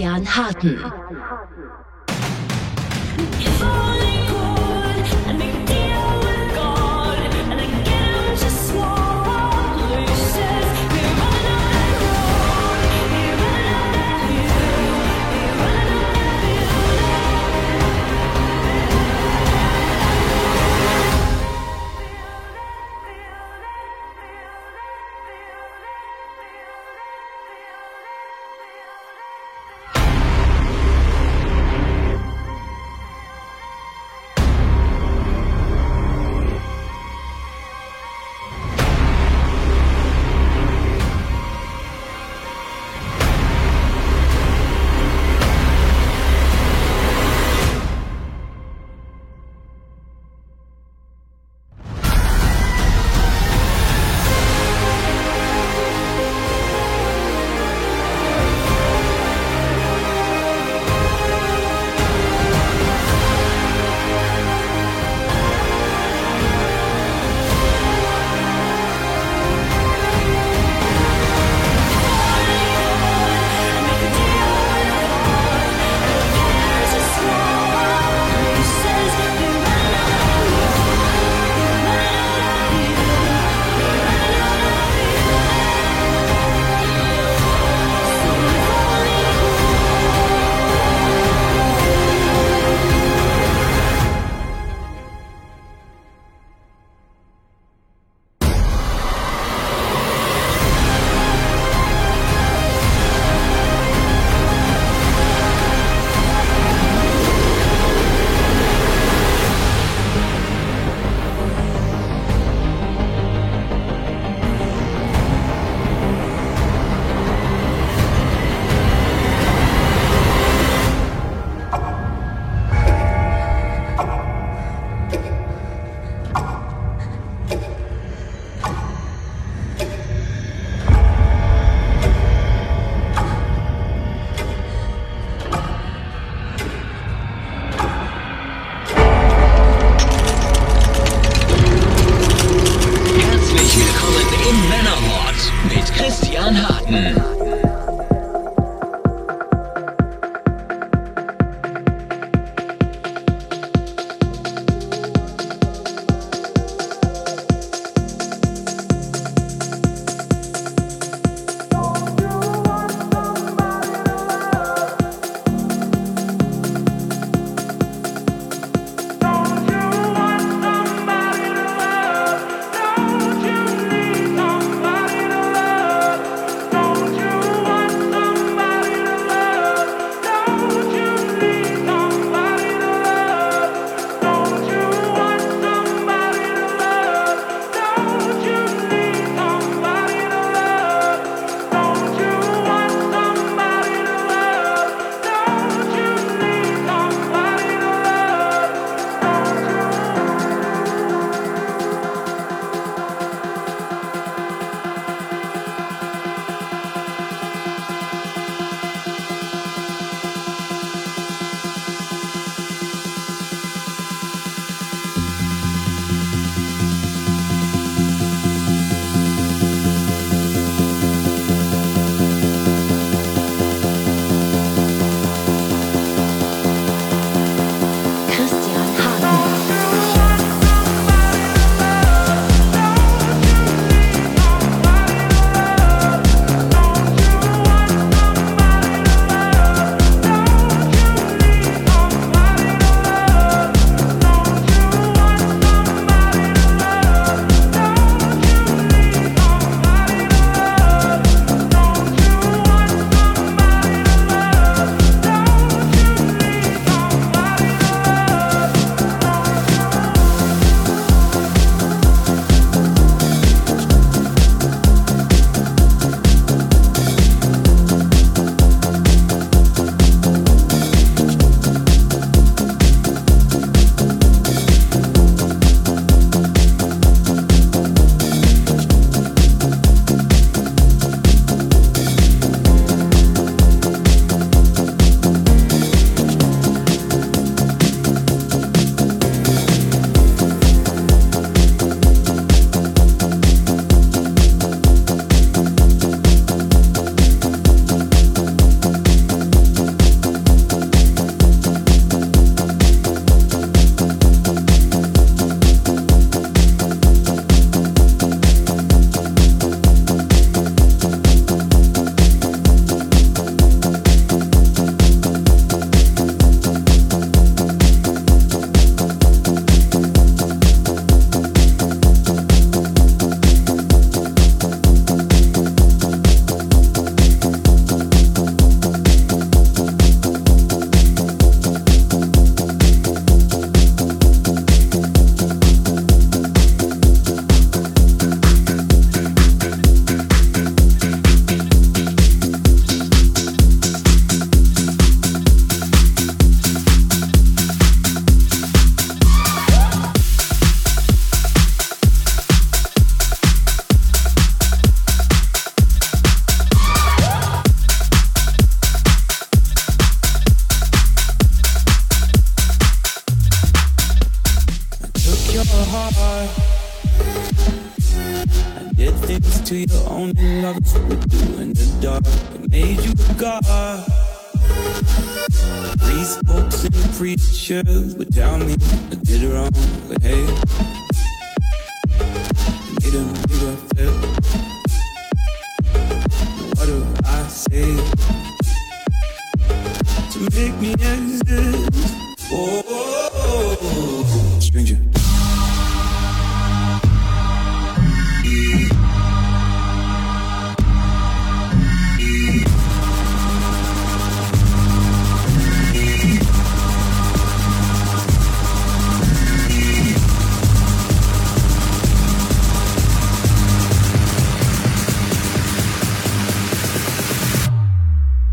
Christian Harten.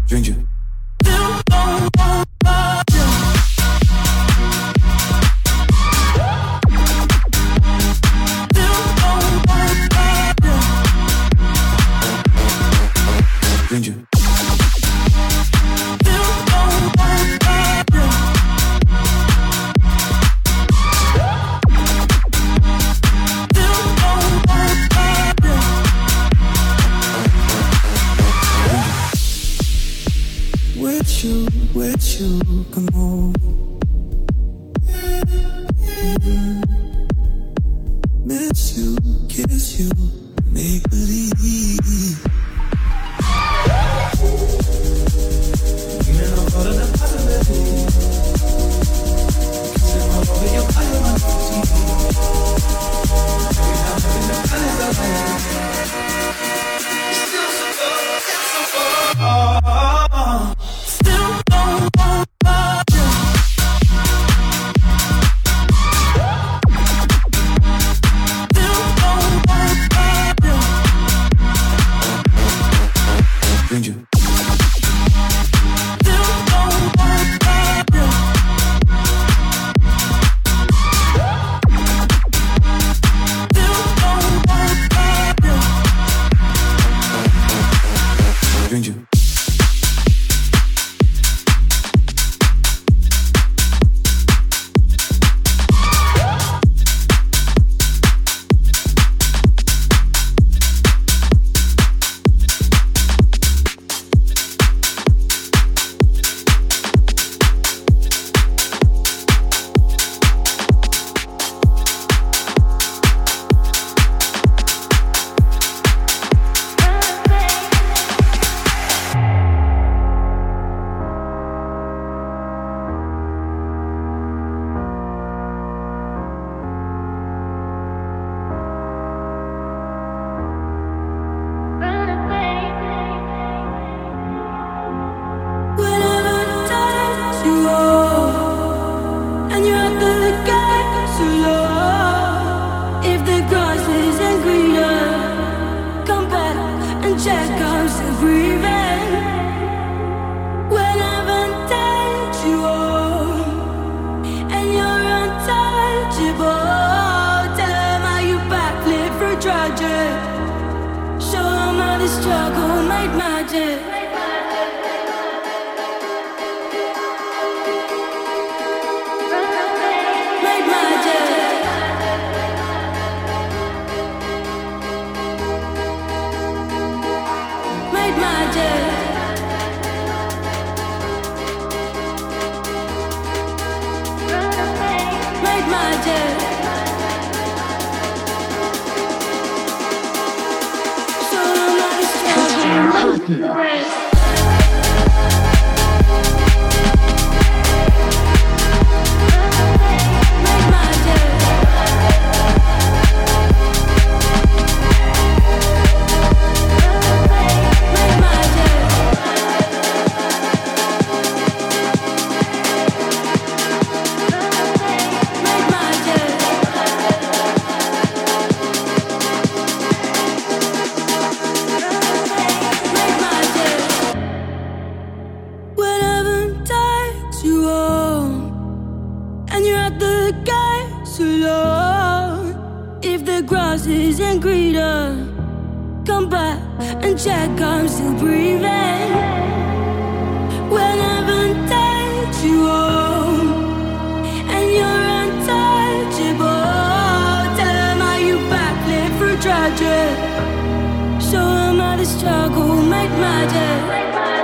Jundia. my dread. So am I the struggle, make my day.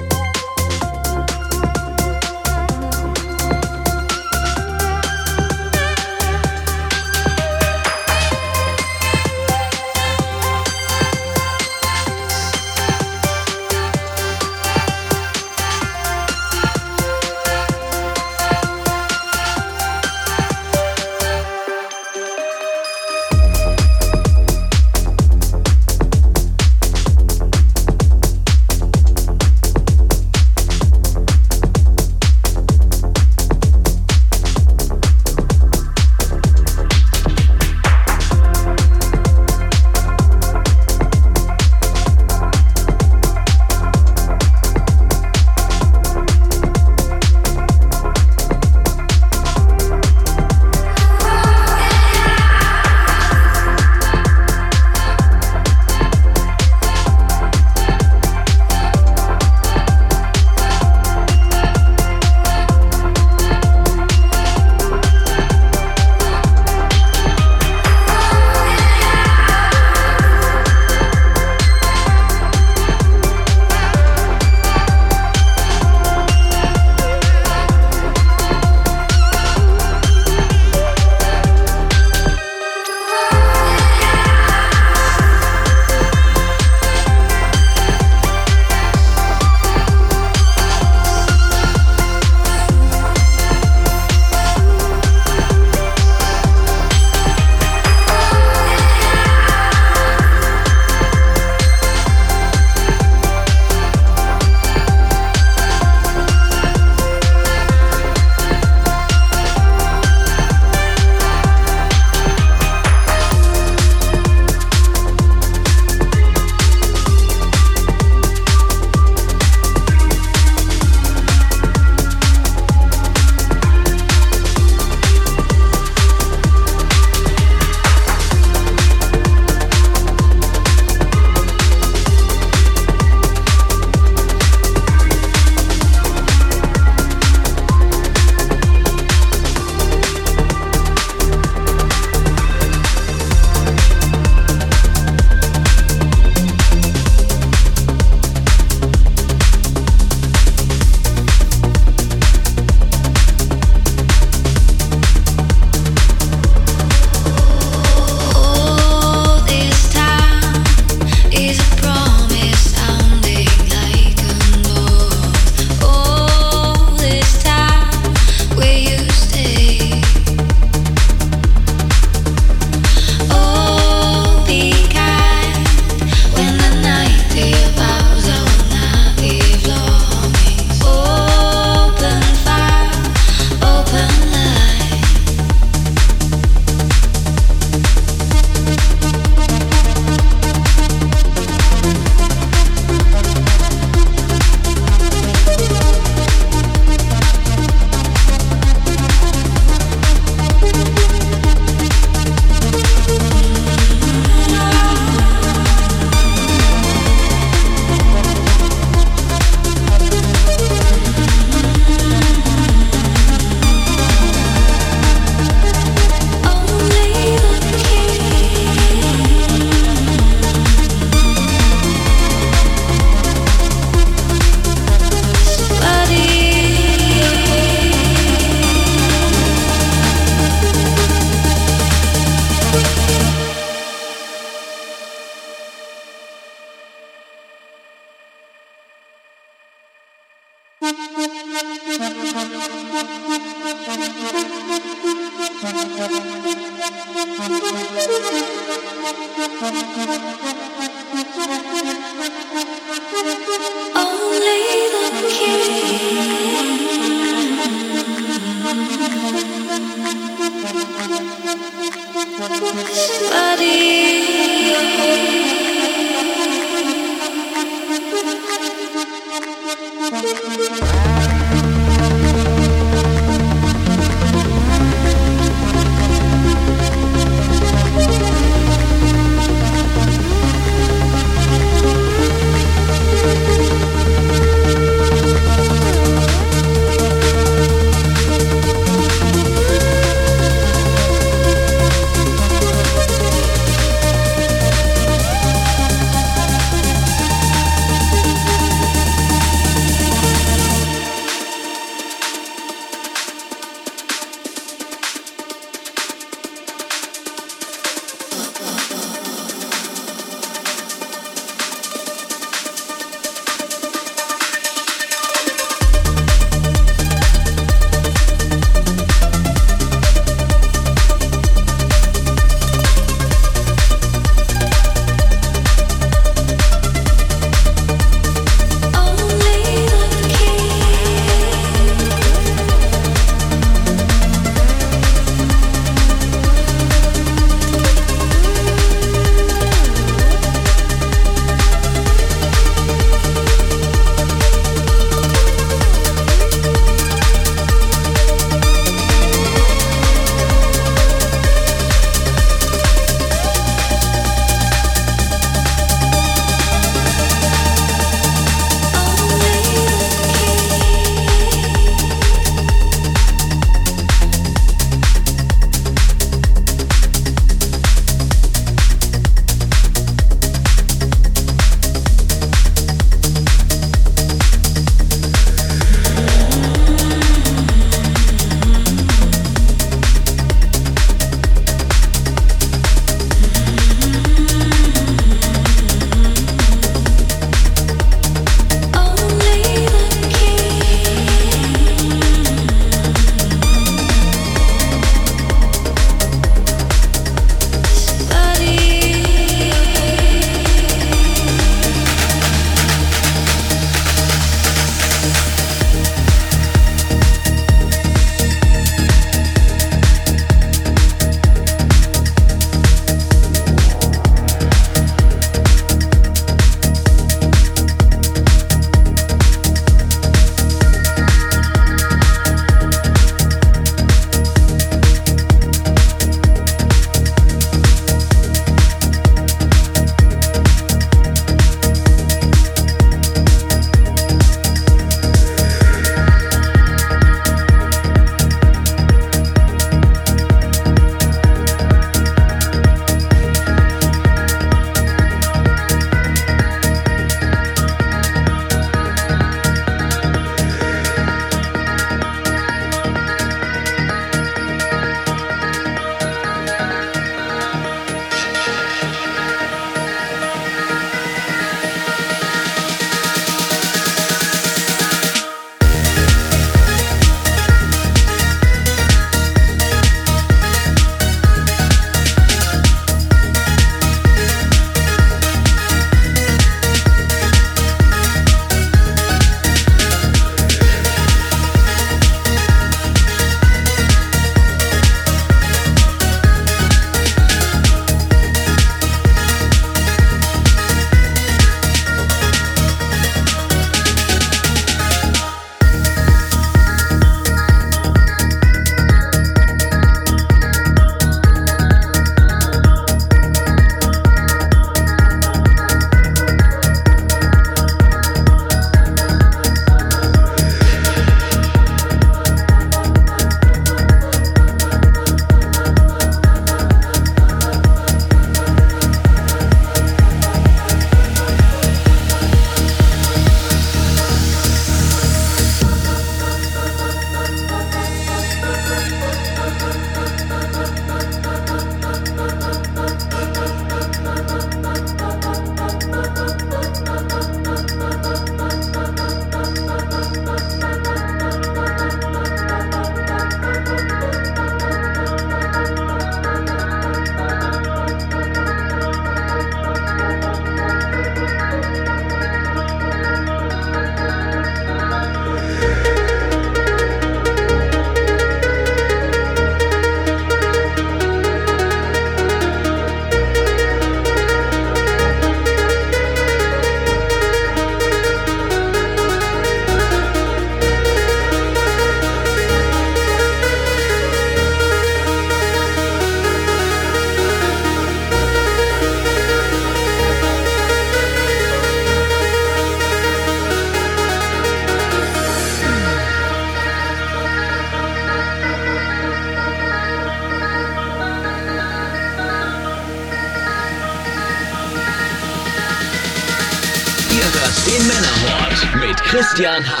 Mit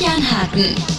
Janhagen。